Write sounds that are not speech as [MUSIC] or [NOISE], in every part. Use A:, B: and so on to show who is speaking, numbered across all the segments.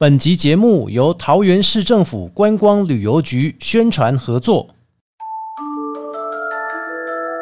A: 本集节目由桃园市政府观光旅游局宣传合作。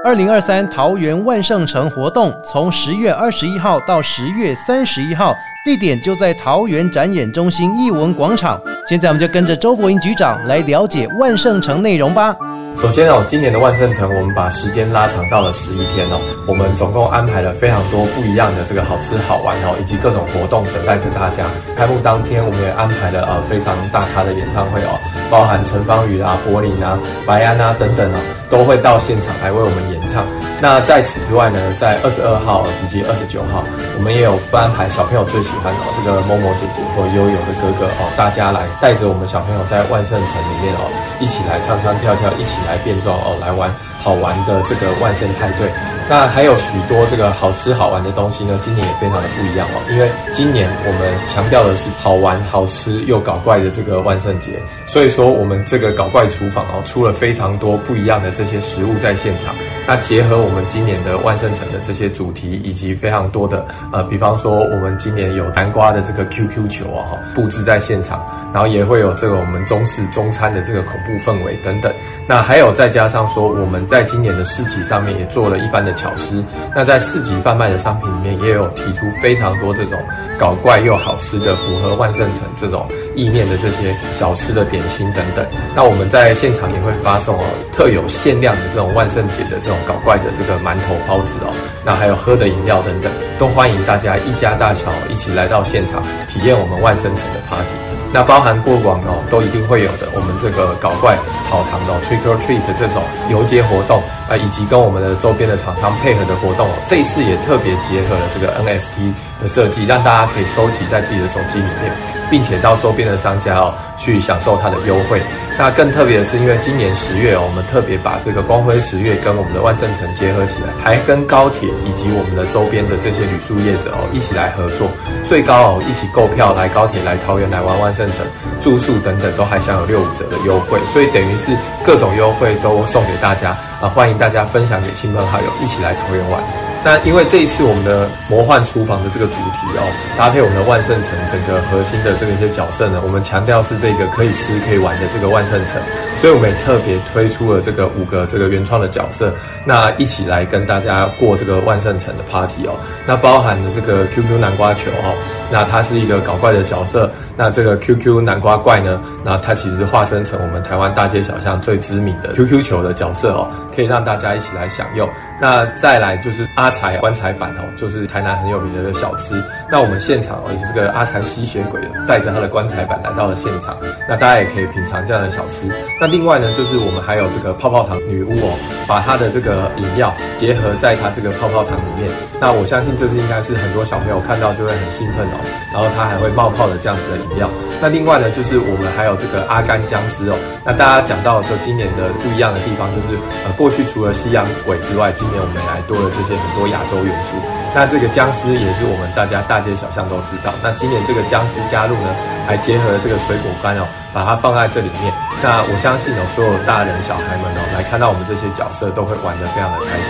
A: 二零二三桃园万圣城活动从十月二十一号到十月三十一号，地点就在桃园展演中心艺文广场。现在我们就跟着周国英局长来了解万圣城内容吧。
B: 首先哦，今年的万圣城我们把时间拉长到了十一天哦，我们总共安排了非常多不一样的这个好吃好玩哦，以及各种活动等待着大家。开幕当天，我们也安排了呃非常大咖的演唱会哦，包含陈芳宇啊、柏林啊、白安啊等等哦，都会到现场来为我们演唱。那在此之外呢，在二十二号以及二十九号，我们也有安排小朋友最喜欢哦这个某某姐姐或悠悠的哥哥哦，大家来带着我们小朋友在万圣城里面哦，一起来唱唱跳跳，一起来变装哦，来玩好玩的这个万圣派对。那还有许多这个好吃好玩的东西呢，今年也非常的不一样哦，因为今年我们强调的是好玩、好吃又搞怪的这个万圣节，所以说我们这个搞怪厨房哦，出了非常多不一样的这些食物在现场。那结合我们今年的万圣城的这些主题，以及非常多的呃，比方说我们今年有南瓜的这个 QQ 球啊，布置在现场，然后也会有这个我们中式中餐的这个恐怖氛围等等。那还有再加上说，我们在在今年的市集上面也做了一番的巧思。那在市集贩卖的商品里面，也有提出非常多这种搞怪又好吃的，符合万圣城这种意念的这些小吃的点心等等。那我们在现场也会发送哦，特有限量的这种万圣节的这种。搞怪的这个馒头包子哦，那还有喝的饮料等等，都欢迎大家一家大小一起来到现场体验我们万圣城的 party。那包含过往哦，都一定会有的，我们这个搞怪跑堂的 trick or treat 这种游街活动啊，以及跟我们的周边的厂商配合的活动哦，这一次也特别结合了这个 NFT 的设计，让大家可以收集在自己的手机里面，并且到周边的商家哦去享受它的优惠。那更特别的是，因为今年十月哦，我们特别把这个光辉十月跟我们的万圣城结合起来，还跟高铁以及我们的周边的这些旅宿业者哦一起来合作，最高哦一起购票来高铁来桃园来玩万圣城，住宿等等都还享有六五折的优惠，所以等于是各种优惠都送给大家啊，欢迎大家分享给亲朋好友一起来桃园玩。那因为这一次我们的魔幻厨房的这个主题哦，搭配我们的万圣城整个核心的这个一些角色呢，我们强调是这个可以吃可以玩的这个万圣城，所以我们也特别推出了这个五个这个原创的角色，那一起来跟大家过这个万圣城的 party 哦。那包含的这个 QQ 南瓜球哦，那它是一个搞怪的角色，那这个 QQ 南瓜怪呢，那它其实化身成我们台湾大街小巷最知名的 QQ 球的角色哦，可以让大家一起来享用。那再来就是阿。财棺材板哦，就是台南很有名的小吃。那我们现场哦，也是这个阿财吸血鬼带着他的棺材板来到了现场。那大家也可以品尝这样的小吃。那另外呢，就是我们还有这个泡泡糖女巫哦，把它的这个饮料结合在它这个泡泡糖里面。那我相信这是应该是很多小朋友看到就会很兴奋哦。然后它还会冒泡的这样子的饮料。那另外呢，就是我们还有这个阿甘僵尸哦。那大家讲到说今年的不一样的地方，就是呃过去除了西洋鬼之外，今年我们还多了这些很多。亚洲元素，那这个僵尸也是我们大家大街小巷都知道。那今年这个僵尸加入呢，还结合了这个水果干哦，把它放在这里面。那我相信哦，所有大人小孩们哦，来看到我们这些角色，都会玩得非常的开心。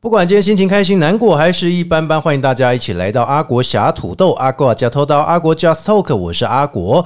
A: 不管今天心情开心、难过还是一般般，欢迎大家一起来到阿国侠土豆、阿国加偷刀、阿国 Just Talk，我是阿国。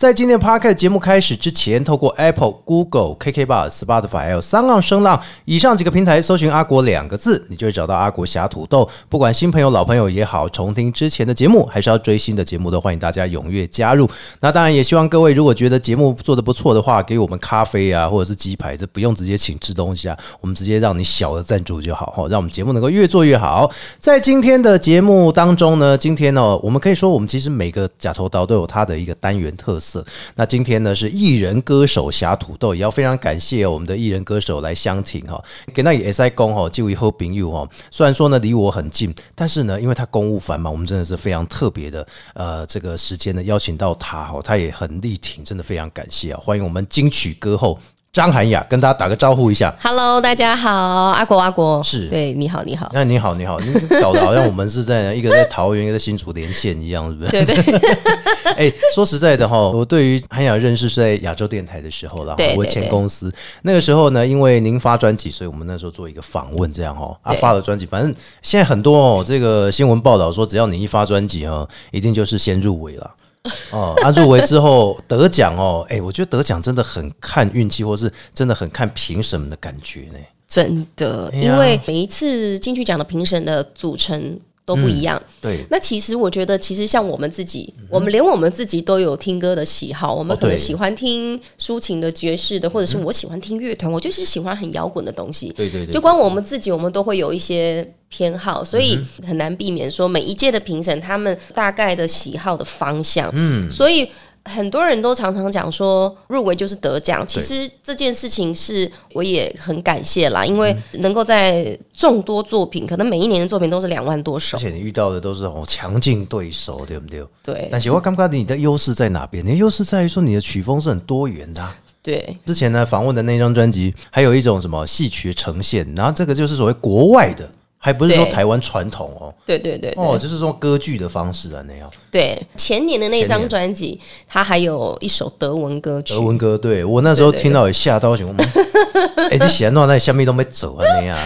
A: 在今天 p a r k 节目开始之前，透过 Apple、Google、KK Bar、Spotify 还有三浪声浪以上几个平台搜寻“阿国”两个字，你就会找到阿国侠土豆。不管新朋友、老朋友也好，重听之前的节目，还是要追新的节目，都欢迎大家踊跃加入。那当然也希望各位，如果觉得节目做的不错的话，给我们咖啡啊，或者是鸡排，这不用直接请吃东西啊，我们直接让你小的赞助就好哈，让我们节目能够越做越好。在今天的节目当中呢，今天呢，我们可以说，我们其实每个假头刀都有它的一个单元特色。那今天呢是艺人歌手侠土豆，也要非常感谢我们的艺人歌手来相挺哈，给那也 SI 公哈，就以后朋友哈。虽然说呢离我很近，但是呢，因为他公务繁忙，我们真的是非常特别的呃这个时间呢邀请到他哈，他也很力挺，真的非常感谢啊！欢迎我们金曲歌后。张涵雅，跟大家打个招呼一下。
C: Hello，大家好，阿国阿国。
A: 是。
C: 对，你好你好，
A: 那你好，你好，你搞得好像我们是在一个在桃园，一个在新竹连线一样，是不是？
C: 对对。[LAUGHS]
A: 哎、说实在的哈，我对于涵雅认识是在亚洲电台的时候啦，我
C: 对我
A: 前公司。那个时候呢，因为您发专辑，所以我们那时候做一个访问，这样哈，啊
C: 对
A: 发了专辑，反正现在很多哦，这个新闻报道说，只要你一发专辑哈，一定就是先入围了。[LAUGHS] 哦，啊，入围之后得奖哦，哎、我觉得得奖真的很看运气，或是真的很看评审的感觉呢。
C: 真的，因为每一次金曲奖的评审的组成都不一样。
A: 对，
C: 那其实我觉得，其实像我们自己，我们连我们自己都有听歌的喜好，我们可能喜欢听抒情的、爵士的，或者是我喜欢听乐团，我就是喜欢很摇滚的东西。
A: 对对对，
C: 就光我们自己，我们都会有一些偏好，所以很难避免说每一届的评审他们大概的喜好的方向。嗯，所以。很多人都常常讲说入围就是得奖，其实这件事情是我也很感谢啦，因为能够在众多作品，可能每一年的作品都是两万多首。
A: 而，且你遇到的都是哦强劲对手，对不对？
C: 对。
A: 但是我感觉你的优势在哪边？你的优势在于说你的曲风是很多元的啊、
C: 对。
A: 之前呢访问的那张专辑，还有一种什么戏曲呈现，然后这个就是所谓国外的，还不是说台湾传统哦。
C: 对对对对。
A: 哦，就是说歌剧的方式啊，那样。
C: 对，前年的那张专辑，它还有一首德文歌曲。
A: 德，文歌，对。我那时候听到也吓到，想说，[LAUGHS] 哎，你写那那下面都没走啊那样，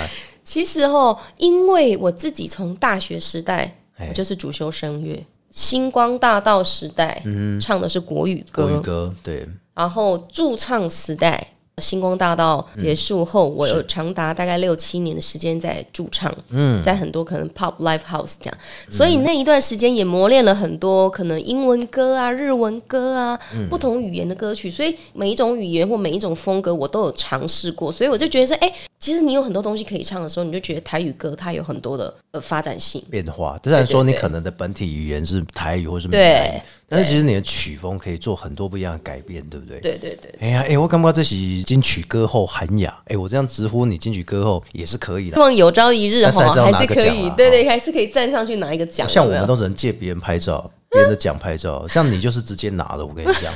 C: 其实哦，因为我自己从大学时代就是主修声乐，星光大道时代、唱的是国语歌，
A: 国语歌，对，
C: 然后驻唱时代。星光大道结束后，我有长达大概六七年的时间在驻唱，嗯，在很多可能 pop live house 这样，所以那一段时间也磨练了很多可能英文歌啊、日文歌啊、不同语言的歌曲，所以每一种语言或每一种风格我都有尝试过，所以我就觉得说，哎、其实你有很多东西可以唱的时候，你就觉得台语歌它有很多的呃发展性，
A: 变化。虽然说你可能的本体语言是台语或是闽南语
C: 对，
A: 但是其实你的曲风可以做很多不一样的改变，对不对？
C: 对对对。
A: 哎呀，哎，我感觉这是金曲歌后韩雅，哎，我这样直呼你金曲歌后也是可以的希。
C: 望有朝一日哈，
A: 还是
C: 可以，对对，还是可以站上去拿一个奖。
A: 像我们都只能借别人拍照，别人的奖拍照，[LAUGHS] 像你就是直接拿了。我跟你讲，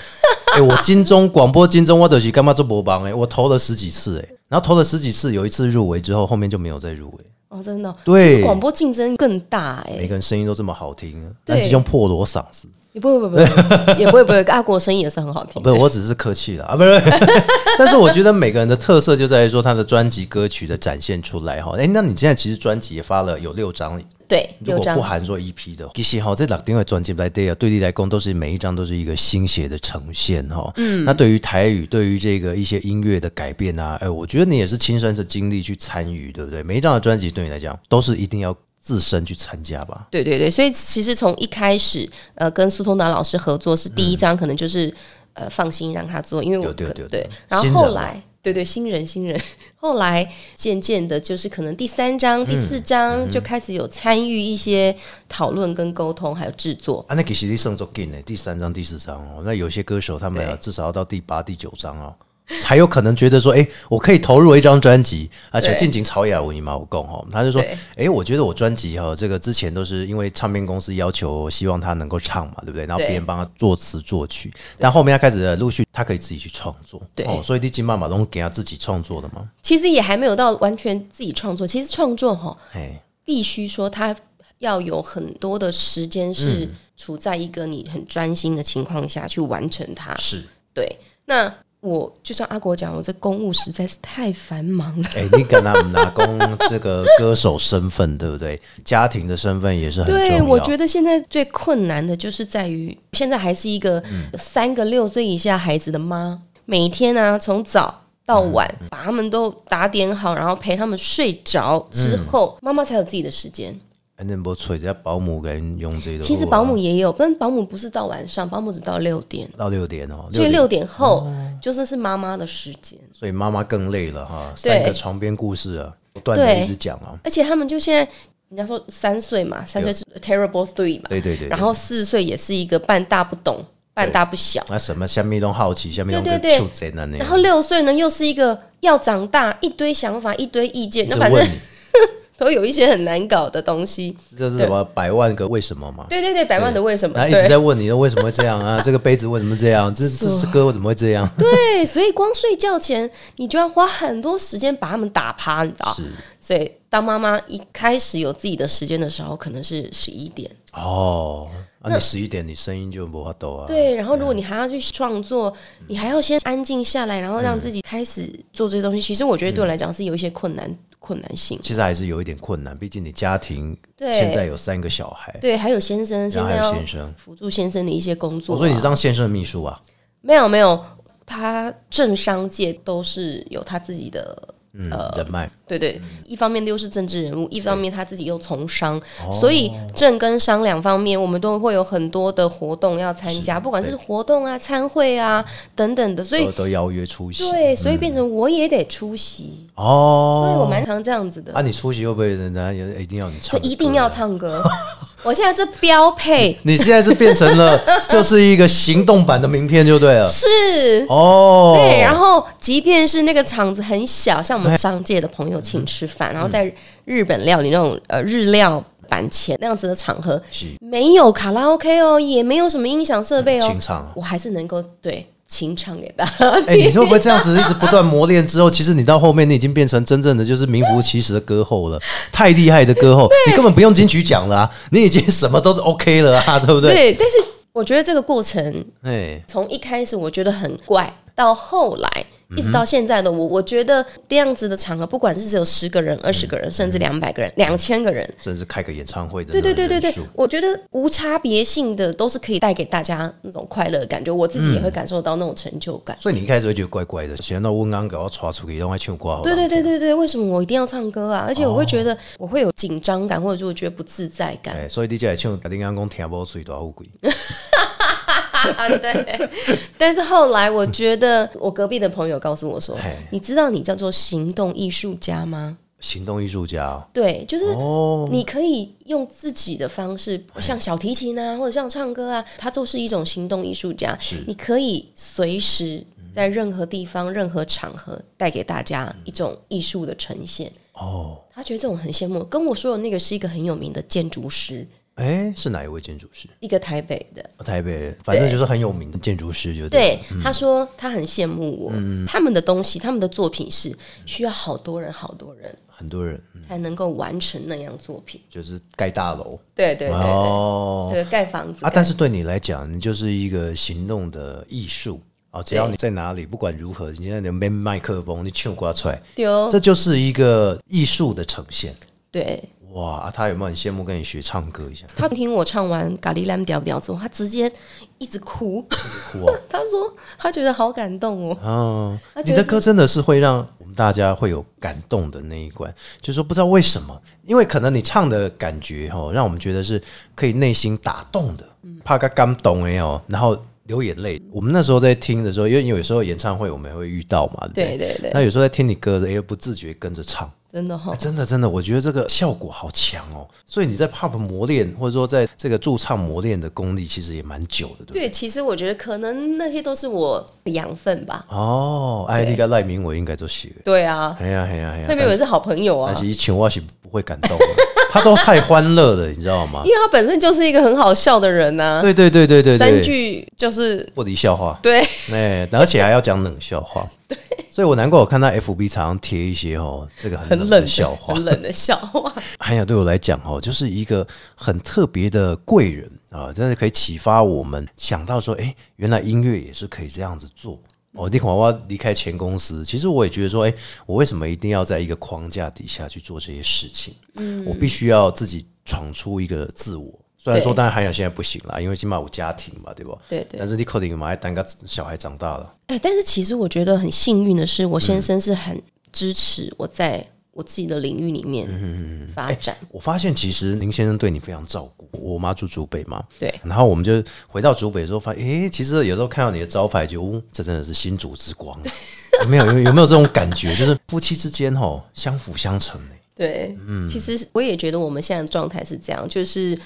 A: 哎，我金钟广播金钟我都是干嘛做播帮哎，我投了十几次哎，然后投了十几次，有一次入围之后，后面就没有再入围。
C: 哦，真的哦，
A: 对。
C: 广播竞争更大哎、
A: 每个人声音都这么好听，
C: 对。
A: 但这种破锣嗓子，
C: 也不会不会不会，也不会不会，阿国声音也是很好听。[LAUGHS]
A: 不是，我只是客气了啊，不是。[LAUGHS] 但是我觉得每个人的特色就在于说他的专辑歌曲的展现出来哈。哎，那你现在其实专辑也发了有六张，
C: 对，
A: 如果不含说 EP 的，其实哈这两张的专辑来对啊，对你来讲都是每一张都是一个新写的呈现哈。嗯，那对于台语，对于这个一些音乐的改变啊，哎，我觉得你也是亲身的经历去参与，对不对？每一张的专辑对你来讲都是一定要自身去参加吧。
C: 对对对，所以其实从一开始，呃，跟苏通达老师合作是第一张，可能就是、呃放心让他做，因为我
A: 对对
C: 对，然后后来。对对，新人新人，[LAUGHS] 后来渐渐的，就是可能第三章、第四章就开始有参与一些讨论跟沟通，还有制作。
A: 啊，那其实你胜足紧呢，第三章、第四章哦，那有些歌手他们啊，至少要到第八、第九章哦，才有可能觉得说，哎、我可以投入一张专辑，而且
C: 对
A: 进行曹雅文嘛，我讲哦，他就说，
C: 对。
A: 哎、我觉得我专辑哈，这个之前都是因为唱片公司要求，希望他能够唱嘛，对不对？然后别人帮他作词作曲，但后面他开始陆续他可以自己去创作，
C: 对。
A: 哦，所以你金马马龙给他自己创作的嘛，
C: 其实也还没有到完全自己创作，其实创作哈，
A: 哎，
C: 必须说他要有很多的时间是
A: 嗯。
C: 处在一个你很专心的情况下去完成它。
A: 是，
C: 对，那我就像阿国讲，我这公务实在是太繁忙了。
A: 哎、你跟他们拿公这个歌手身份，对不对？家庭的身份也是很重要。
C: 对，我觉得现在最困难的就是在于，现在还是一个三个六岁以下孩子的妈，每天啊从早到晚
A: 嗯
C: 把他们都打点好，然后陪他们睡着之
A: 嗯
C: 后，妈妈才有自己的时间。
A: 反正不吹着保姆给人用这个，
C: 其实保姆也有，但保姆不是到晚上，保姆只到六点。
A: 到六点哦，
C: 所以六点后
A: 哦
C: 就是是妈妈的时间，
A: 所以妈妈更累了哈，
C: 对。
A: 三个床边故事啊，不断的
C: 对
A: 一直讲啊，
C: 而且他们就现在，人家说三岁嘛，三岁是 terrible three 嘛，
A: 对对对，对。
C: 然后四岁也是一个半大不懂，半大不小，
A: 那什么下面都好奇，下面都
C: 对然后六岁呢又是一个要长大，一堆想法，一堆意见，那反正都有一些很难搞的东西。
A: 这是什么百万个为什么嘛？
C: 对对对，百万的为什么？
A: 他一直在问你，为什么会这样啊？[LAUGHS] 这个杯子为什么这样？这这是歌怎么会这样？
C: 对，所以光睡觉前你就要花很多时间把他们打趴，你知道？
A: 是
C: 所以当妈妈一开始有自己的时间的时候，可能是十一点。
A: 哦，啊，你十一点你声音就不发抖啊？
C: 对，然后如果你还要去创作，你还要先安静下来，然后让自己开始做这些东西。其实我觉得对我来讲是有一些困难困难性。
A: 其实还是有一点困难，毕竟你家庭
C: 对
A: 现在有三个小孩，
C: 对，还有先生，
A: 还有
C: 在要
A: 先生。
C: 辅助先生的一些工作、啊。
A: 我说你是当先生的秘书啊？
C: 没有没有，他政商界都是有他自己的。
A: 嗯，人脉
C: 对对，一方面又是政治人物，一方面他自己又从商，
A: 哦
C: 所以政跟商两方面，我们都会有很多的活动要参加，不管是活动啊、参会啊等等的，所以
A: 都都邀约出席。
C: 对，所以变成我也得出席，
A: 哦，
C: 对我蛮常这样子的
A: 啊，，你出席会不会人家也一定要你唱？
C: 就一定要。唱歌。[LAUGHS] 我现在是标配，
A: 你现在是变成了 [LAUGHS] 就是一个行动版的名片就对了。
C: 是。
A: 哦，
C: 对，然后即便是那个场子很小，像我们商界的朋友请吃饭，然后在日本料理那种呃日料板前那样子的场合，没有卡拉 OK 哦，也没有什么音响设备哦
A: 清，唱啊。
C: 我还是能够对清唱给大家
A: 哎、你会不会这样子一直不断磨练之后，其实你到后面你已经变成真正的就是名副其实的歌后了，太厉害的歌后，你根本不用金曲奖了啊，你已经什么都 OK 了啊，对不对？
C: 对，但是我觉得这个过程
A: 哎，
C: 从一开始我觉得很怪，到后来。一直到现在的我，我觉得这样子的场合，不管是只有十个人、二十个人，甚至两百个人、两千个人，
A: 甚至开个演唱会的
C: 对对对对对，我觉得无差别性的都是可以带给大家那种快乐感觉，我自己也会感受到那种成就感。
A: 所以你一开始会觉得怪怪的，想到温安给我刷出去，让我唱歌好。
C: 对对对对对，为什么我一定要唱歌啊？而且我会觉得我会有紧张感，或者是我觉得不自在感。
A: 哎，所以你就来唱，林安讲听不水多富贵。[LAUGHS] [LAUGHS]
C: 对，但是后来我觉得，我隔壁的朋友告诉我说：“你知道你叫做行动艺术家吗？”
A: 行动艺术家哦。
C: 对，就是
A: 哦，
C: 你可以用自己的方式，像小提琴啊，或者像唱歌啊，它就是一种行动艺术家。
A: 是。
C: 你可以随时在任何地方、任何场合带给大家一种艺术的呈现。
A: 哦，
C: 他觉得这种很羡慕，跟我说的那个是一个很有名的建筑师，
A: 哎，是哪一位建筑师？
C: 一个台北的。
A: 台北，反正就是很有名的建筑师，就
C: 对，
A: 嗯。
C: 他说他很羡慕我，他们的东西，他们的作品是需要好多人、好多人
A: 很多人嗯。
C: 才能够完成那样作品。
A: 就是盖大楼。
C: 对对对对，
A: 哦。
C: 对盖房子
A: 啊，但是对你来讲，你就是一个行动的艺术。啊，只要你在哪里，不管如何，你现在能背麦克风，你唱歌出来，
C: 丢
A: 这就是一个艺术的呈现。
C: 对。
A: 哇，啊他有没有很羡慕跟你学唱歌一下？
C: 他听我唱完《咖喱蓝调调》之后，他直接一直哭。
A: 哭哦，[LAUGHS]
C: 他说他觉得好感动哦。
A: 哦，
C: 他觉得
A: 你的歌真的是会让我们大家会有感动的那一关，就是说不知道为什么，因为可能你唱的感觉哦，让我们觉得是可以内心打动的，怕他感动哎哦，然后流眼泪。我们那时候在听的时候，因为有时候演唱会我们也会遇到嘛，对不
C: 对对对，
A: 那有时候在听你歌的，哎，不自觉跟着唱，
C: 真的哈、
A: 哎真的真的，我觉得这个效果好强哦。所以你在 pop 磨练，或者说在这个驻唱磨练的功力，其实也蛮久的，对不对？
C: 对，其实我觉得可能那些都是我的养分吧。
A: 哦，哎，
C: 对
A: 你跟赖明伟应该都写。
C: 对啊，
A: 哎呀哎呀哎呀！
C: 佩佩也是好朋友啊
A: 但，是一请我是不会感动的，[LAUGHS] 他都太欢乐了，你知道吗
C: 因？为他本身就是一个很好笑的人呐、
A: 对对对对对
C: 三，句就是
A: 不离笑话，
C: 对，
A: 哎，而且还要讲冷笑话，对，所以我难怪我看到 FB 常常贴一些哦，这个很冷笑话
C: 很。冷的笑话。[LAUGHS]
A: 还有对我来讲哦，就是一个很特别的贵人啊，真的可以启发我们想到说，哎，原来音乐也是可以这样子做。哦，你看我离开前公司，其实我也觉得说，哎，我为什么一定要在一个框架底下去做这些事情？嗯，我必须要自己闯出一个自我。虽然说，
C: 对
A: 当然韩雅现在不行啦，因为起码有家庭嘛，对不？
C: 对对
A: 但是你可能嘛，还等个小孩长大了，
C: 哎，但是其实我觉得很幸运的是，我先生是很支持我在我自己的领域里面发展。
A: 我发现其实林先生对你非常照顾。我妈住竹北嘛，
C: 对
A: 然后我们就回到竹北的时候，发现，诶，其实有时候看到你的招牌就，哦这真的是新竹之光。有 [LAUGHS] 没有有有没有这种感觉？就是夫妻之间吼相辅相成欸
C: 对，其实我也觉得我们现在的状态是这样，就是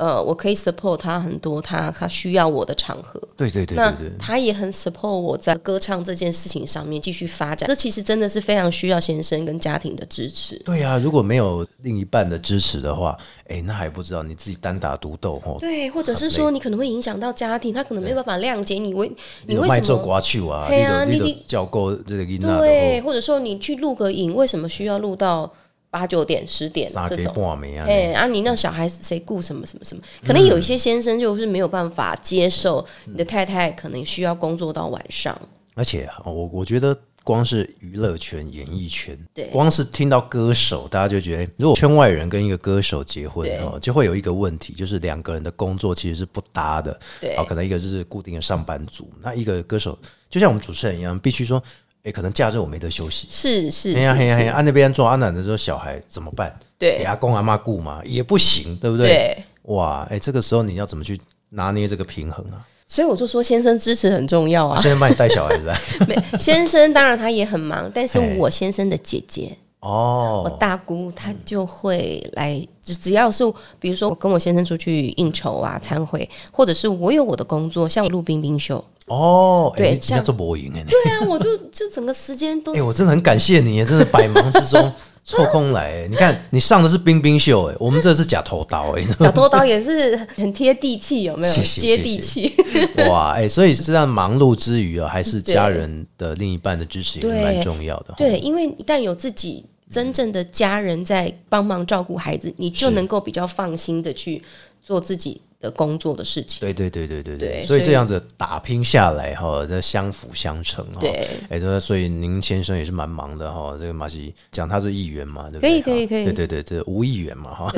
C: 呃，我可以 support 他很多，他他需要我的场合。
A: 对对对
C: 那他也很 support 我在歌唱这件事情上面继续发展。这其实真的是非常需要先生跟家庭的支持。
A: 对啊、如果没有另一半的支持的话，哎，那还不知道你自己单打独斗哦。
C: 对，或者是说你可能会影响到家庭，他可能没办法谅解你为你为什么
A: 瓜球啊，
C: 对啊
A: 你都你教够这个音啊，
C: 对，或者说你去录个影，为什么需要录到八九点、十点这种？哎，啊，你那小孩子谁顾什么什么什么？可能有一些先生就是没有办法接受你的太太可能需要工作到晚上。
A: 而且哦我我觉得光是娱乐圈、演艺圈，
C: 对
A: 光是听到歌手，大家就觉得，如果圈外人跟一个歌手结婚就会有一个问题，就是两个人的工作其实是不搭的。
C: 对
A: 哦，可能一个是固定的上班族，那一个歌手就像我们主持人一样，必须说，哎，可能假日我没得休息。
C: 是是，
A: 哎呀
C: 是是
A: 嘿呀哎呀，按那边做阿奶的时候，小孩怎么办？
C: 对
A: 给阿公阿妈顾嘛，也不行，对不对？
C: 对。
A: 哇，哎，这个时候你要怎么去拿捏这个平衡啊？
C: 所以我就说，先生支持很重要啊。
A: 先生帮你带小孩子来 [LAUGHS]
C: 没先生当然他也很忙，但是我先生的姐姐，我
A: 哦，
C: 大姑，她就会来，只只要是比如说我跟我先生出去应酬啊、参会，或者是我有我的工作，像我录冰冰秀，
A: 哦，哎，
C: 对这样
A: 你今天做播音哎，
C: 对啊，我就就整个时间都 [LAUGHS]
A: 哎，我真的很感谢你，真的百忙之中抽空来。哎 [LAUGHS] 你看，你上的是冰冰秀，哎，我们这是假头刀，哎，[LAUGHS]
C: 假头刀也是很贴地气，有没有？接地气。
A: 哇，哎，所以这样忙碌之余啊，还是家人的另一半的支持也蛮重要的。
C: 对，因为一旦有自己真正的家人在帮忙照顾孩子，你就能够比较放心的去做自己的工作的事情。
A: 对对对对对对，
C: 所以
A: 这样子打拼下来哈，这相辅相成哈。
C: 对，
A: 哎，这所以您先生也是蛮忙的哈。这个马西讲他是议员嘛，对不对？
C: 可以可以可以
A: 对对对，这无议员嘛哈。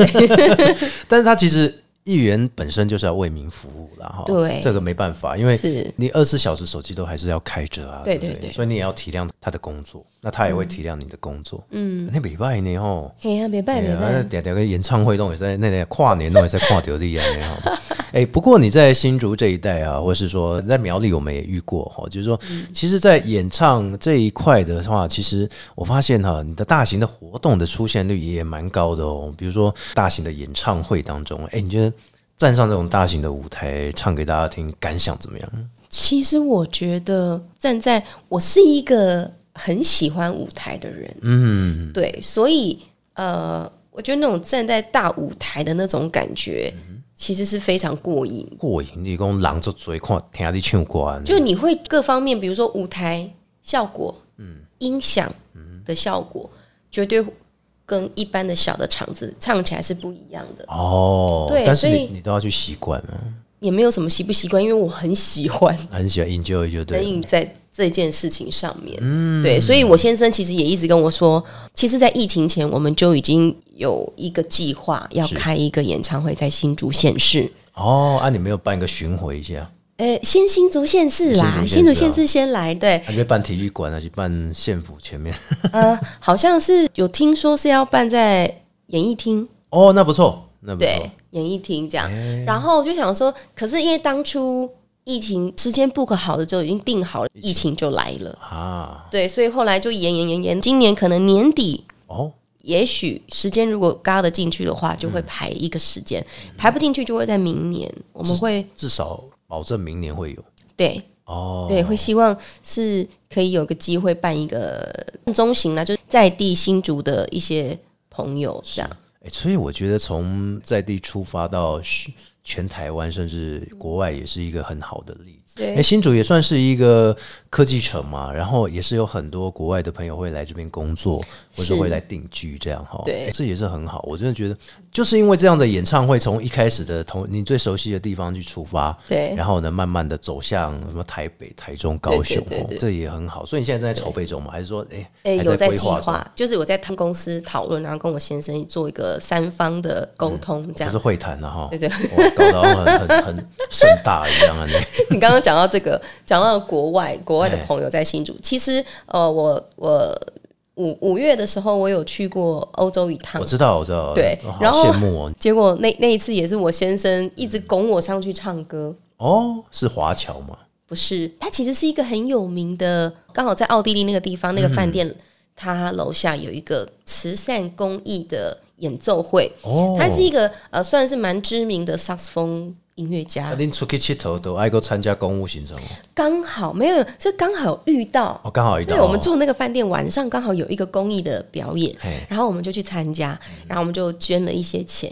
A: [LAUGHS] 但是他其实议员本身就是要为民服务啦哈。
C: 对
A: 这个没办法，因为
C: 是
A: 你二十四小时手机都还是要开着啊。
C: 对
A: 对
C: 对对
A: 所以你也要体谅他的工作，那他也会体谅你的工作。嗯，那没办呢吼。
C: 嘿呀，别拜别
A: 对啊，
C: 拜，
A: 点点个演唱会都也在那那跨年都也在跨掉的呀，[LAUGHS] 哎，不过你在新竹这一带啊，或是说在苗栗，我们也遇过哈，就是说，其实，在演唱这一块的话，其实我发现哈，你的大型的活动的出现率也蛮高的哦，比如说大型的演唱会当中，哎，你觉得站上这种大型的舞台唱给大家听，感想怎么样？
C: 其实我觉得站在我是一个很喜欢舞台的人，嗯，对，所以呃，我觉得那种站在大舞台的那种感觉，其实是非常过瘾。
A: 过瘾，你讲人做嘴看听你唱歌，
C: 就你会各方面，比如说舞台效果，嗯，音响的效果，绝对跟一般的小的场子唱起来是不一样的。
A: 哦，
C: 对
A: 但是你
C: 所以
A: 你都要去习惯啊，
C: 也没有什么习不习惯，因为我很喜欢
A: 很喜欢 enjoy 就对了。
C: 能在这件事情上面。嗯，对，所以我先生其实也一直跟我说，其实，在疫情前我们就已经有一个计划要开一个演唱会在新竹县市。
A: 哦，啊，你没有办一个巡回一下？
C: 呃，先新竹县市啦，
A: 新竹县市
C: 先来，对，
A: 还没办体育馆，还是办县府前面？[LAUGHS]
C: 呃，好像是有听说是要办在演艺厅，
A: 哦，那不错，那不
C: 对
A: 错。，
C: 演艺厅这样。然后我就想说，可是因为当初疫情时间 book 好了之后已经定好了，疫情就来了，
A: 啊，
C: 对，所以后来就延延延延，今年可能年底。
A: 哦，
C: 也许时间如果嘎得进去的话，就会排一个时间；排不进去，就会在明年。我们会
A: 至少保证明年会有。
C: 对
A: 哦，
C: 对，会希望是可以有个机会办一个中型啦，就是在地新竹的一些朋友这样。
A: 哎，所以我觉得从在地出发到全台湾，甚至国外，也是一个很好的例子。
C: 对
A: 哎，新竹也算是一个科技城嘛，然后也是有很多国外的朋友会来这边工作，或者
C: 是
A: 会来定居，这样哈。
C: 对
A: 哎这也是很好。我真的觉得，就是因为这样的演唱会，从一开始的同你最熟悉的地方去出发，
C: 对
A: 然后呢，慢慢的走向什么台北、台中、高雄，
C: 对对对
A: 这也很好。所以你现在正在筹备中吗？还是说，哎、
C: 诶，
A: 还
C: 有在？计划，就是我在他们公司讨论，然后跟我先生做一个三方的沟通，这样
A: 不是。会谈了哈，
C: 对对，
A: 搞得很很很盛大一样啊！那 [LAUGHS]
C: 你刚刚讲到这个，讲到国外国外的
A: 哎
C: 朋友在新竹，其实呃，我我五五月的时候，我有去过欧洲一趟
A: 我，知道，我知道，
C: 对然后
A: 羡慕哦。
C: 结果那那一次也是我先生一直拱我上去唱歌。
A: 哦，是华侨吗？
C: 不是，它其实是一个很有名的，刚好在奥地利那个地方那个饭店，它楼下有一个慈善公益的演奏会。
A: 哦，
C: 他是一个呃，算是蛮知名的萨克斯风音乐家
A: 啊，。恁出去佚佗都爱过参加公务行程吗，
C: 刚好没有，是刚好遇到。
A: 哦，刚好遇到
C: 我们住那个饭店，晚上刚好有一个公益的表演，然后我们就去参加，然后我们就捐了一些钱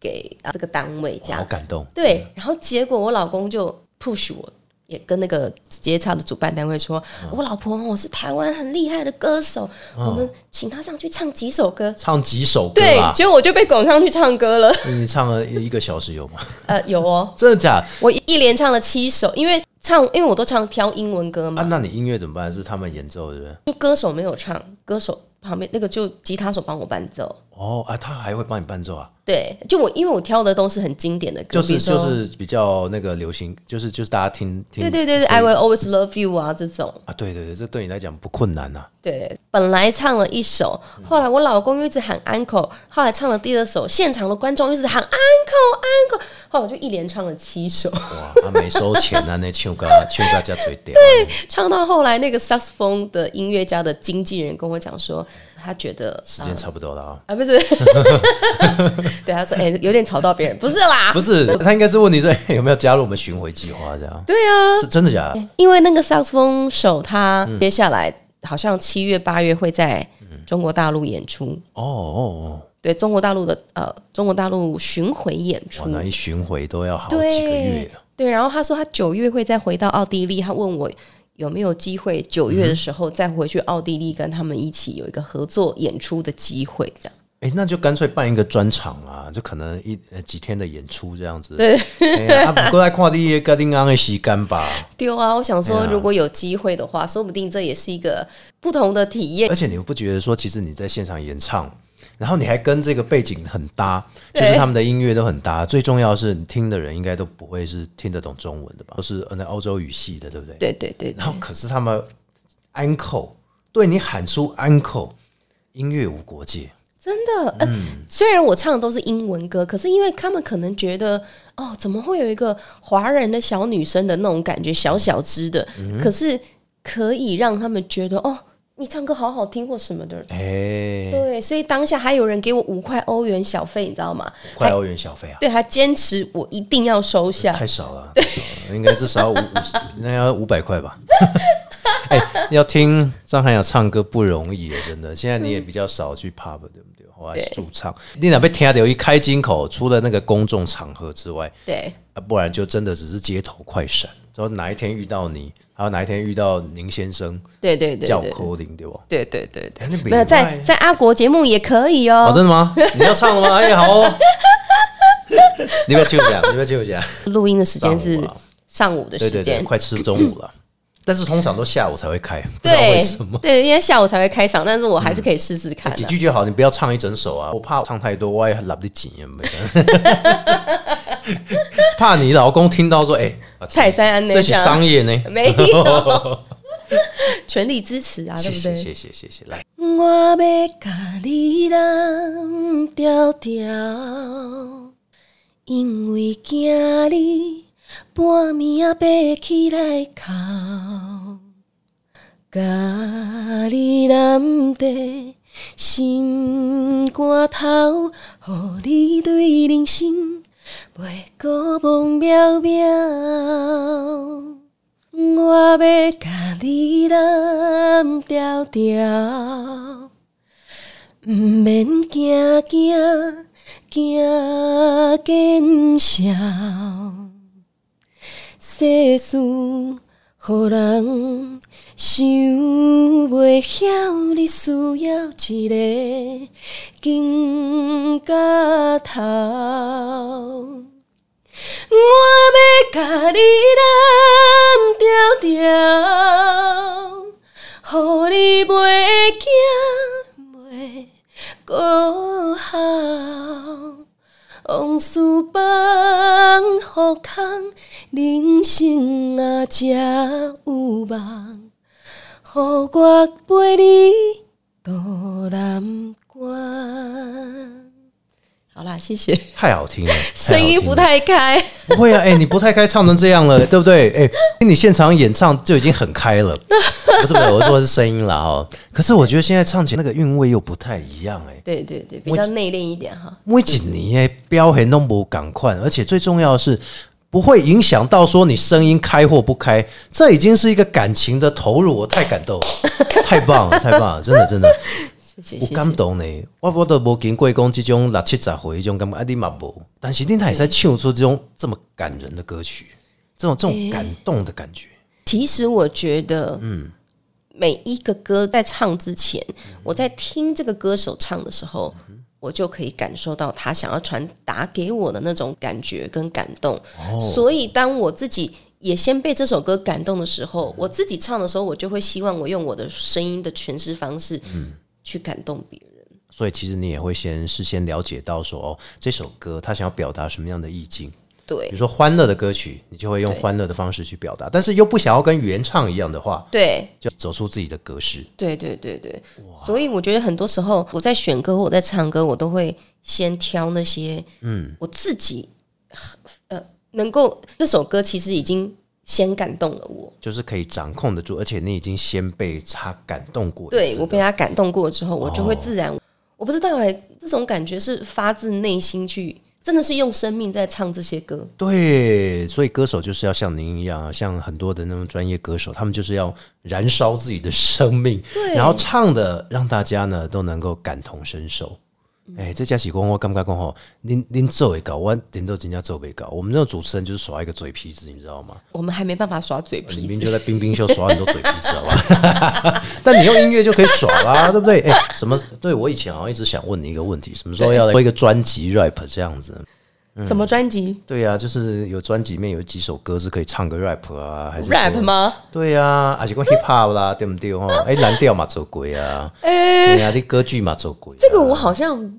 C: 给啊这个单位，这样。
A: 好感动，
C: 对，然后结果我老公就 push 我，也跟那个节操的主办单位说，
A: 嗯
C: 我老婆我是台湾很厉害的歌手，我们请她上去唱几首歌。
A: 唱几首歌
C: 对
A: 啊，？
C: 结果我就被拱上去唱歌了。
A: 你唱了一个小时有吗？[LAUGHS]
C: 呃，有哦，
A: 真的假的？
C: 我一连唱了七首，因为唱，因为我都唱挑英文歌嘛
A: 啊，，那你音乐怎么办？是他们演奏，对不对？
C: 就歌手没有唱，歌手旁边那个就吉他手帮我伴奏。
A: 哦啊，他还会帮你伴奏啊？
C: 对，就我因为我挑的都是很经典的歌，
A: 就是就是比较那个流行，就是就是大家听听。
C: 对对对对，I will always love you 啊这种。
A: 啊，对对对，这对你来讲不困难呐、
C: 对，本来唱了一首，后来我老公又一直喊 uncle，后来唱了第二首，现场的观众一直喊 uncle uncle，后来我就一连唱了七首，
A: 哇，啊没收钱啊，那 [LAUGHS] 唱歌唱歌加嘴屌。对，
C: 唱到后来那个萨克斯风的音乐家的经纪人跟我讲说，他觉得
A: 时间差不多了啊。
C: 啊不是，[LAUGHS] 对他说哎、有点吵到别人，不是啦，
A: 不是，他应该是问你说哎有没有加入我们巡回计划这样？
C: 对啊，
A: 是真的假的？
C: 因为那个萨克斯风手他接下来好像七月八月会在中国大陆演出，
A: 哦哦哦。
C: 对中国大陆的呃中国大陆巡回演
A: 哦，
C: 出。
A: 哇，，那一巡回都要好
C: 对
A: 几个月啊。
C: 对，然后他说他九月会再回到奥地利，他问我有没有机会九月的时候再回去奥地利跟他们一起有一个合作演出的机会，这样。
A: 哎、那就干脆办一个专场啊，就可能一呃几天的演出这样子。
C: 对
A: 不过来看你个丁安的时间吧。[LAUGHS]
C: 对啊，我想说如果有机会的话，说不定这也是一个不同的体验
A: 而。且你不觉得说，其实你在现场演唱，然后你还跟这个背景很搭，就是他们的音乐都很搭。最重要是，你听的人应该都不会是听得懂中文的吧？都是呃那欧洲语系的，对不对？。
C: 对对对
A: 然后可是他们 uncle 对你喊出 uncle，音乐无国界。
C: 真的，呃，
A: 嗯
C: 虽然我唱的都是英文歌，可是因为他们可能觉得，哦，怎么会有一个华人的小女生的那种感觉，小小只的，
A: 嗯
C: 可是可以让他们觉得，哦，你唱歌好好听或什么的。
A: 哎、
C: 对，所以当下还有人给我五块欧元小费，你知道吗？
A: 五块欧元小费啊，
C: 对，还坚持我一定要收下。
A: 太少了，太少了应该至少五五十，那要五百块吧。[LAUGHS] 哎、要听张涵雅唱歌不容易耶，真的。现在你也比较少去 pub，对不对？或者
C: 是
A: 驻唱，你哪被听到一开金口，除了那个公众场合之外，
C: 对
A: 啊，不然就真的只是街头快闪。然后哪一天遇到你，还有哪一天遇到宁先生
C: 对对对
A: 叫
C: 对
A: calling 对不？
C: 对对对对，
A: 哎那
C: 没有在在阿国节目也可以
A: 哦，
C: 哦。
A: 真的吗？你要唱了吗？[LAUGHS] 哎，好哦。[LAUGHS] 你不要去我家，你不要去我家。
C: 录音的时间是
A: 上午
C: 的时间，
A: 快吃中午了。但是通常都下午才会开，不知道为什么。
C: 对，因为下午才会开场，但是我还是可以试试看的。
A: 几句就好，你不要唱一整首啊！我怕唱太多，我也来不紧，没 [LAUGHS] 怕你老公听到说，哎、
C: 泰山
A: 这是
C: 这样
A: 商业呢，
C: 没有，[LAUGHS] 全力支持啊，对不对？
A: 谢谢谢谢谢谢，来，
C: 我要甲你揽条条，因为惊你半暝啊爬起来哭，甲你揽在心肝头，予你对人生袂过梦渺渺。我要甲你揽条条，毋免惊惊惊见笑，世事互人想袂晓，你需要一个紧甲头。我要甲你揽条条，互你袂惊袂过好，往事放互空，人生啊才有梦，互我陪你渡难关。好啦，谢谢。
A: 太好听了，[LAUGHS]
C: 声音不
A: 太
C: 太开，
A: 不会啊，哎、你不太开唱成这样了，对不对？[LAUGHS] 哎、你现场演唱就已经很开了，不是不是，我说的是声音啦哦。可是我觉得现在唱起来那个韵味又不太一样哎、
C: 对对对，比较内敛一点哈。
A: 每几年诶，标很弄不赶快，而且最重要的是。不会影响到说你声音开或不开，这已经是一个感情的投入，我太感动了，太棒了，太棒了，真的真的，有
C: 谢谢谢谢。
A: 感动呢。我我都无经过讲这种六七十岁这种感觉，啊你嘛无，但是你还是唱出这种这么感人的歌曲，这种这种感动的感觉。
C: 其实我觉得，嗯，每一个歌在唱之前，我在听这个歌手唱的时候，我就可以感受到他想要传达给我的那种感觉跟感动。所以，当我自己也先被这首歌感动的时候，我自己唱的时候，我就会希望我用我的声音的诠释方式，去感动别人。
A: 所以其实你也会先事先了解到说，哦，这首歌他想要表达什么样的意境。
C: 对
A: 比如说欢乐的歌曲，你就会用欢乐的方式去表达，但是又不想要跟原唱一样的话，
C: 对，
A: 就走出自己的格式。
C: 对对对对，所以我觉得很多时候我在选歌或我在唱歌，我都会先挑那些嗯，我自己呃能够这首歌其实已经先感动了我，
A: 就是可以掌控得住，而且你已经先被他感动过
C: 对我被他感动过之后，我就会自然，我不知道哎、这种感觉是发自内心去，真的是用生命在唱这些歌。
A: 对，所以歌手就是要像您一样啊，像很多的那种专业歌手，他们就是要燃烧自己的生命，然后唱的让大家呢都能够感同身受。哎、这家喜光我感觉讲吼，您您做会搞，我顶多人家做没搞。我们这种主持人就是耍一个嘴皮子，你知道吗？
C: 我们还没办法耍嘴皮子，
A: 明明就在冰冰秀耍很多嘴皮子，好吧？[LAUGHS] 但你用音乐就可以耍啦，对不对？哎、什么？对我以前好像一直想问你一个问题，什么时候要做一个专辑 rap 这样子？
C: 什么专辑
A: 对呀、就是有专辑里面有几首歌是可以唱个 rap 啊，还是
C: rap？吗？
A: 对呀、啊，还是讲 hip hop 啦，对不对？哈，哎，蓝调嘛走鬼啊，对呀、你歌剧嘛走鬼、啊。
C: 这个我好像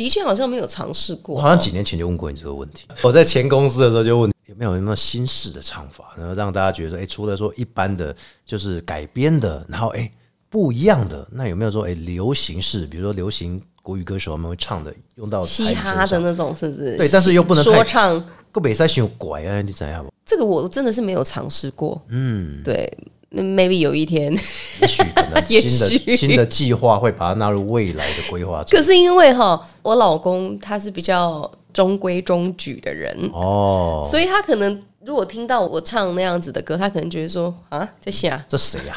C: 的确好像没有尝试过，
A: 我好像几年前就问过你这个问题。我在前公司的时候就问有没有有没有新式的唱法，然后让大家觉得说，哎、除了说一般的就是改编的，然后哎、不一样的，那有没有说哎、流行式，比如说流行国语歌手他们会唱的，用到
C: 嘻 [LAUGHS] 哈的那种是不是？
A: 对但是又不能太
C: 说唱。
A: 个比赛选拐啊，你怎样？
C: 这个我真的是没有尝试过。嗯，对，maybe 有一天。
A: 也许可能 [LAUGHS] 新的新的计划会把它纳入未来的规划中。
C: 可是因为哈，我老公他是比较中规中矩的人，
A: 哦，
C: 所以他可能如果听到我唱那样子的歌，他可能觉得说啊，在下
A: 这谁呀、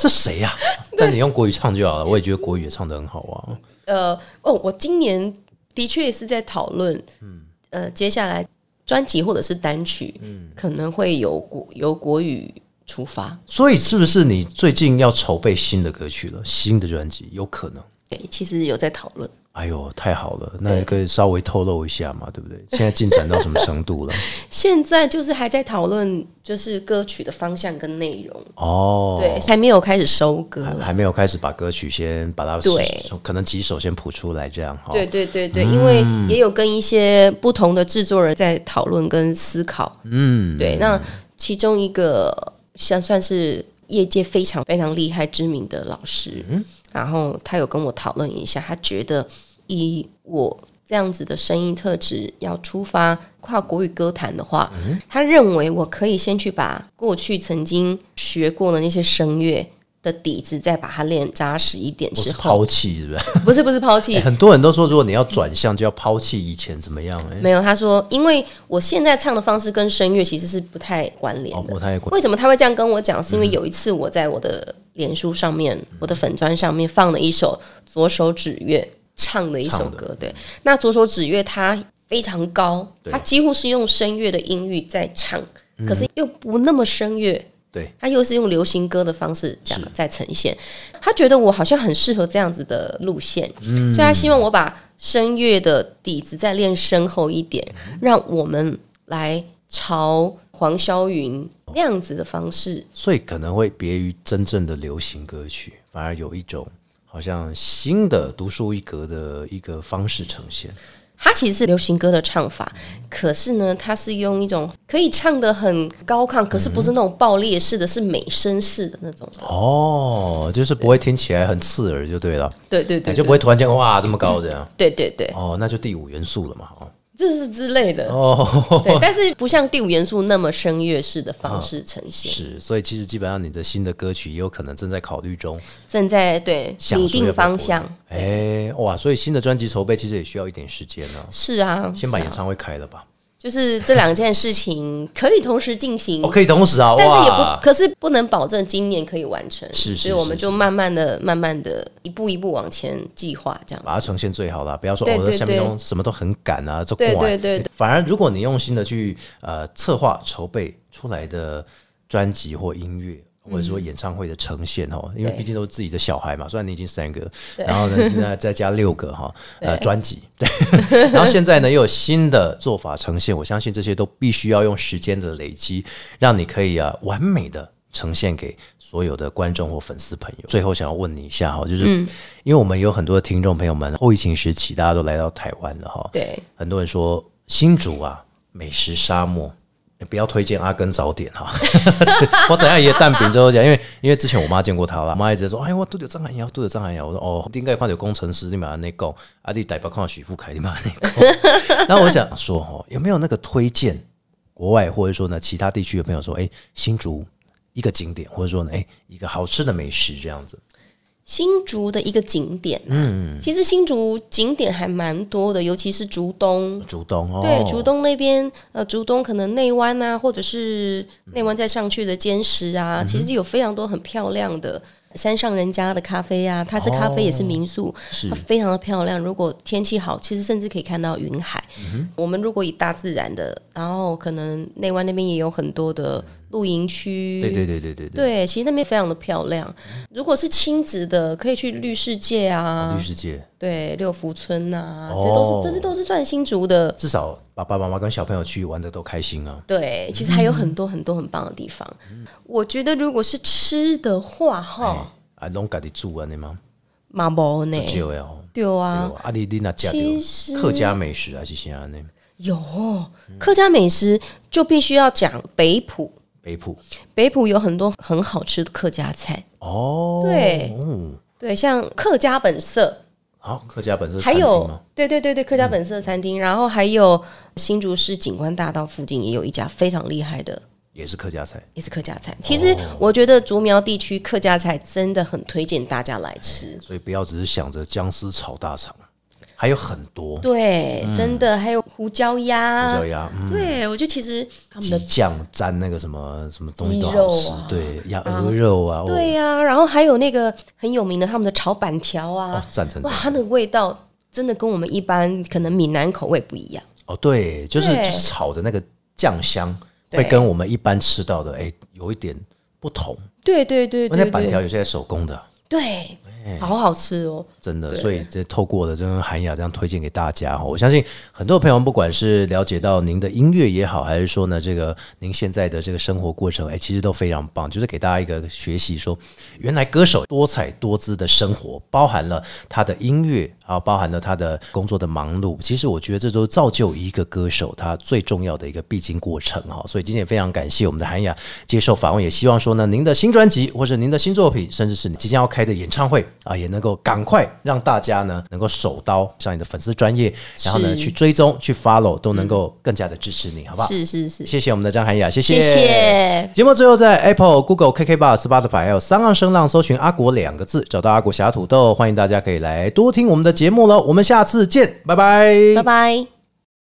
A: 这谁 [LAUGHS] 呀、但你用国语唱就好了，我也觉得国语也唱得很好啊。
C: 呃哦，我今年的确是在讨论，嗯呃，接下来专辑或者是单曲，嗯，可能会有国有国语出发。
A: 所以是不是你最近要筹备新的歌曲了？新的专辑有可能？
C: 对，其实有在讨论。
A: 哎呦，太好了！那可以稍微透露一下嘛，对不对？现在进展到什么程度了？[LAUGHS]
C: 现在就是还在讨论，就是歌曲的方向跟内容，
A: 哦，
C: 对，还没有开始收歌
A: 还还没有开始把歌曲先把它
C: 对
A: 可能几首先谱出来，这样哈。
C: 对对对对，因为也有跟一些不同的制作人在讨论跟思考。嗯，对，那其中一个像算是业界非常非常厉害知名的老师，然后他有跟我讨论一下，他觉得以我这样子的声音特质要出发跨国语歌坛的话，他认为我可以先去把过去曾经学过的那些声乐。的底子再把它练扎实一点之后，
A: 抛弃，是不是？[LAUGHS]
C: 不是不是抛弃
A: 欸，很多人都说，如果你要转向，就要抛弃以前怎么样？哎、
C: 没有，他说，因为我现在唱的方式跟声乐其实是不太关联
A: 哦，
C: 的。
A: 不太关
C: 为什么他会这样跟我讲？是因为有一次我在我的脸书上面，我的粉砖上面放了一首左手指月唱的一首歌。对，那左手指月它非常高，它几乎是用声乐的音域在唱，可是又不那么声乐。
A: 对，
C: 他又是用流行歌的方式讲在呈现，他觉得我好像很适合这样子的路线，
A: 嗯。
C: 所以他希望我把声乐的底子再练深厚一点，让我们来朝黄霄云那样子的方式。
A: 所以可能会别于真正的流行歌曲，反而有一种好像新的独树一格的一个方式呈现。
C: 它其实是流行歌的唱法，可是呢，它是用一种可以唱的很高亢，可是不是那种爆裂式的，是美声式的那种。
A: 哦，就是不会听起来很刺耳就对了，
C: 对对对，
A: 就不会突然间哇这么高这样。
C: 对对对，
A: 哦，那就第五元素了嘛，哦。
C: 这是之类的
A: 哦，
C: 对，但是不像第五元素那么声乐式的方式呈现。
A: 是，所以其实基本上你的新的歌曲也有可能正在考虑中，
C: 正在对拟定方向。
A: 哎，哇，所以新的专辑筹备其实也需要一点时间呢。
C: 是啊，
A: 先把演唱会开了吧。
C: 就是这两件事情可以同时进行，
A: 哦，可以同时啊，
C: 但是也不，可是不能保证今年可以完成，
A: 是是，
C: 所以我们就慢慢的、慢慢的、一步一步往前计划，这样。
A: 把它呈现最好了。不要说我在下面用什么都很赶啊，这
C: 对对对，
A: 反而如果你用心的去呃策划筹备出来的专辑或音乐。或者说演唱会的呈现哦，因为毕竟都是自己的小孩嘛。虽然你已经三个，然后呢，再加六个哈，呃，专辑对。[LAUGHS] 然后现在呢，又有新的做法呈现，我相信这些都必须要用时间的累积，让你可以啊完美的呈现给所有的观众或粉丝朋友。最后想要问你一下哈，就是因为我们有很多的听众朋友们，后疫情时期大家都来到台湾了哈，
C: 对，
A: 很多人说新竹啊美食沙漠。不要推荐阿根早点 [LAUGHS] 哈，我怎样也蛋饼之后讲，因为因为之前我妈见过他了，我妈一直说，哎，我都有张涵瑶，都有张涵瑶。我说哦，应该看有工程师你把那个阿弟代表看到许富凯你把 [LAUGHS] 那个。然后我想说哦，有没有那个推荐国外或者说呢其他地区的朋友说，哎，新竹一个景点，或者说呢，哎，一个好吃的美食这样子。
C: 新竹的一个景点，嗯，其实新竹景点还蛮多的，尤其是竹东。
A: 竹东哦，
C: 对，竹东那边，呃，竹东可能内湾啊，或者是内湾再上去的尖石啊，其实有非常多很漂亮的山上人家的咖啡啊，它是咖啡也是民宿，它非常的漂亮。如果天气好，其实甚至可以看到云海。我们如果以大自然的，然后可能内湾那边也有很多的。露营区，
A: 对对对对对
C: 对，其实那边非常的漂亮。如果是亲子的，可以去绿世界啊，
A: 绿世界，
C: 对，六福村呐，这都是这些都是算新竹的。
A: 至少爸爸妈妈跟小朋友去玩的都开心啊。
C: 对，其实还有很多很多很棒的地方。我觉得如果是吃的话，哈，
A: 啊，拢家己煮啊，你吗？
C: 马博呢？对啊，
A: 阿弟弟那家客家美食还是什么呢？
C: 有客家美食就必须要讲北埔。
A: 北埔，
C: 北埔有很多很好吃的客家菜。
A: 哦。
C: 对，对，像客家本色，
A: 好，客家本色
C: 还有，对对对对，客家本色餐厅，然后还有新竹市景观大道附近也有一家非常厉害的，
A: 也是客家菜，
C: 也是客家菜。其实我觉得竹苗地区客家菜真的很推荐大家来吃，
A: 所以不要只是想着姜丝炒大肠。还有很多，
C: 对，真的还有胡椒鸭，
A: 胡椒鸭，
C: 对我觉得其实他们的
A: 酱沾那个什么什么东西都好吃，对，鸭鹅肉啊，
C: 对呀，然后还有那个很有名的他们的炒板条啊，
A: 赞成
C: 哇，它的味道真的跟我们一般可能闽南口味不一样。
A: 哦，对，就是炒的那个酱香会跟我们一般吃到的哎有一点不同，
C: 对对对，
A: 那板条有些手工的，
C: 对。好好吃哦，
A: 真的，所以这透过了这个韩雅这样推荐给大家哈，我相信很多朋友不管是了解到您的音乐也好，还是说呢这个您现在的这个生活过程，哎，其实都非常棒，就是给大家一个学习，说原来歌手多彩多姿的生活，包含了他的音乐啊，包含了他的工作的忙碌，其实我觉得这都造就一个歌手他最重要的一个必经过程哈。所以今天也非常感谢我们的韩雅接受访问，也希望说呢您的新专辑或者您的新作品，甚至是你即将要开的演唱会。啊，也能够赶快让大家呢，能够手刀上你的粉丝专业，然后呢去追踪、去 follow，都能够更加的支持你，好不好？
C: 是是是，
A: 谢谢我们的张涵雅，谢谢。
C: 谢谢。
A: 节目最后在 Apple、Google、KK Bar、Spotify 还有三浪声浪搜寻“阿国”两个字，找到阿国侠土豆，欢迎大家可以来多听我们的节目喽。我们下次见，拜拜，
C: 拜拜。